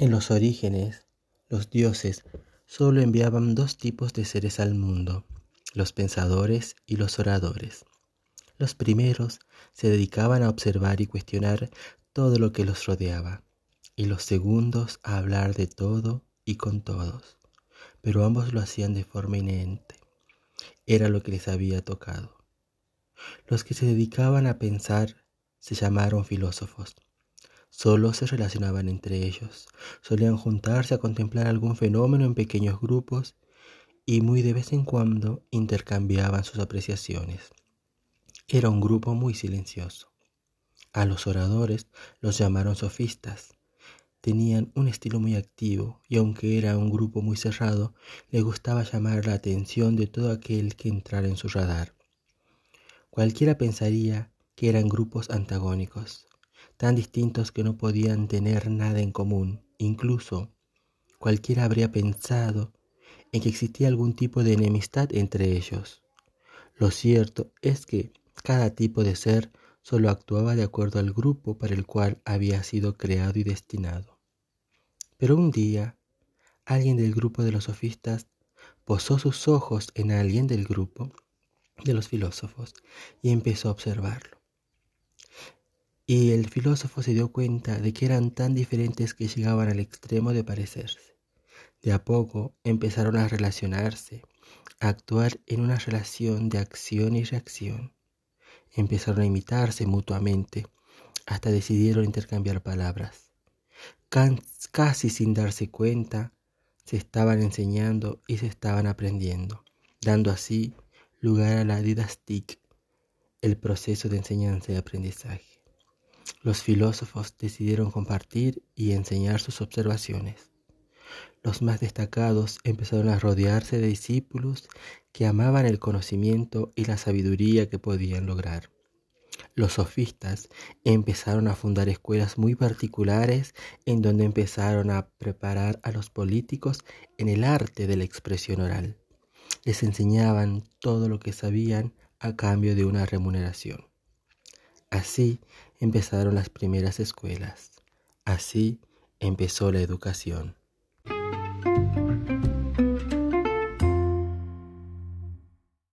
En los orígenes, los dioses solo enviaban dos tipos de seres al mundo, los pensadores y los oradores. Los primeros se dedicaban a observar y cuestionar todo lo que los rodeaba, y los segundos a hablar de todo y con todos, pero ambos lo hacían de forma inherente. Era lo que les había tocado. Los que se dedicaban a pensar se llamaron filósofos. Solo se relacionaban entre ellos. Solían juntarse a contemplar algún fenómeno en pequeños grupos y muy de vez en cuando intercambiaban sus apreciaciones. Era un grupo muy silencioso. A los oradores los llamaron sofistas. Tenían un estilo muy activo y aunque era un grupo muy cerrado, les gustaba llamar la atención de todo aquel que entrara en su radar. Cualquiera pensaría que eran grupos antagónicos, tan distintos que no podían tener nada en común. Incluso cualquiera habría pensado en que existía algún tipo de enemistad entre ellos. Lo cierto es que cada tipo de ser solo actuaba de acuerdo al grupo para el cual había sido creado y destinado. Pero un día, alguien del grupo de los sofistas posó sus ojos en alguien del grupo de los filósofos y empezó a observarlo. Y el filósofo se dio cuenta de que eran tan diferentes que llegaban al extremo de parecerse. De a poco empezaron a relacionarse, a actuar en una relación de acción y reacción. Empezaron a imitarse mutuamente hasta decidieron intercambiar palabras. Casi sin darse cuenta, se estaban enseñando y se estaban aprendiendo, dando así lugar a la didastic, el proceso de enseñanza y aprendizaje. Los filósofos decidieron compartir y enseñar sus observaciones. Los más destacados empezaron a rodearse de discípulos que amaban el conocimiento y la sabiduría que podían lograr. Los sofistas empezaron a fundar escuelas muy particulares en donde empezaron a preparar a los políticos en el arte de la expresión oral les enseñaban todo lo que sabían a cambio de una remuneración. Así empezaron las primeras escuelas. Así empezó la educación.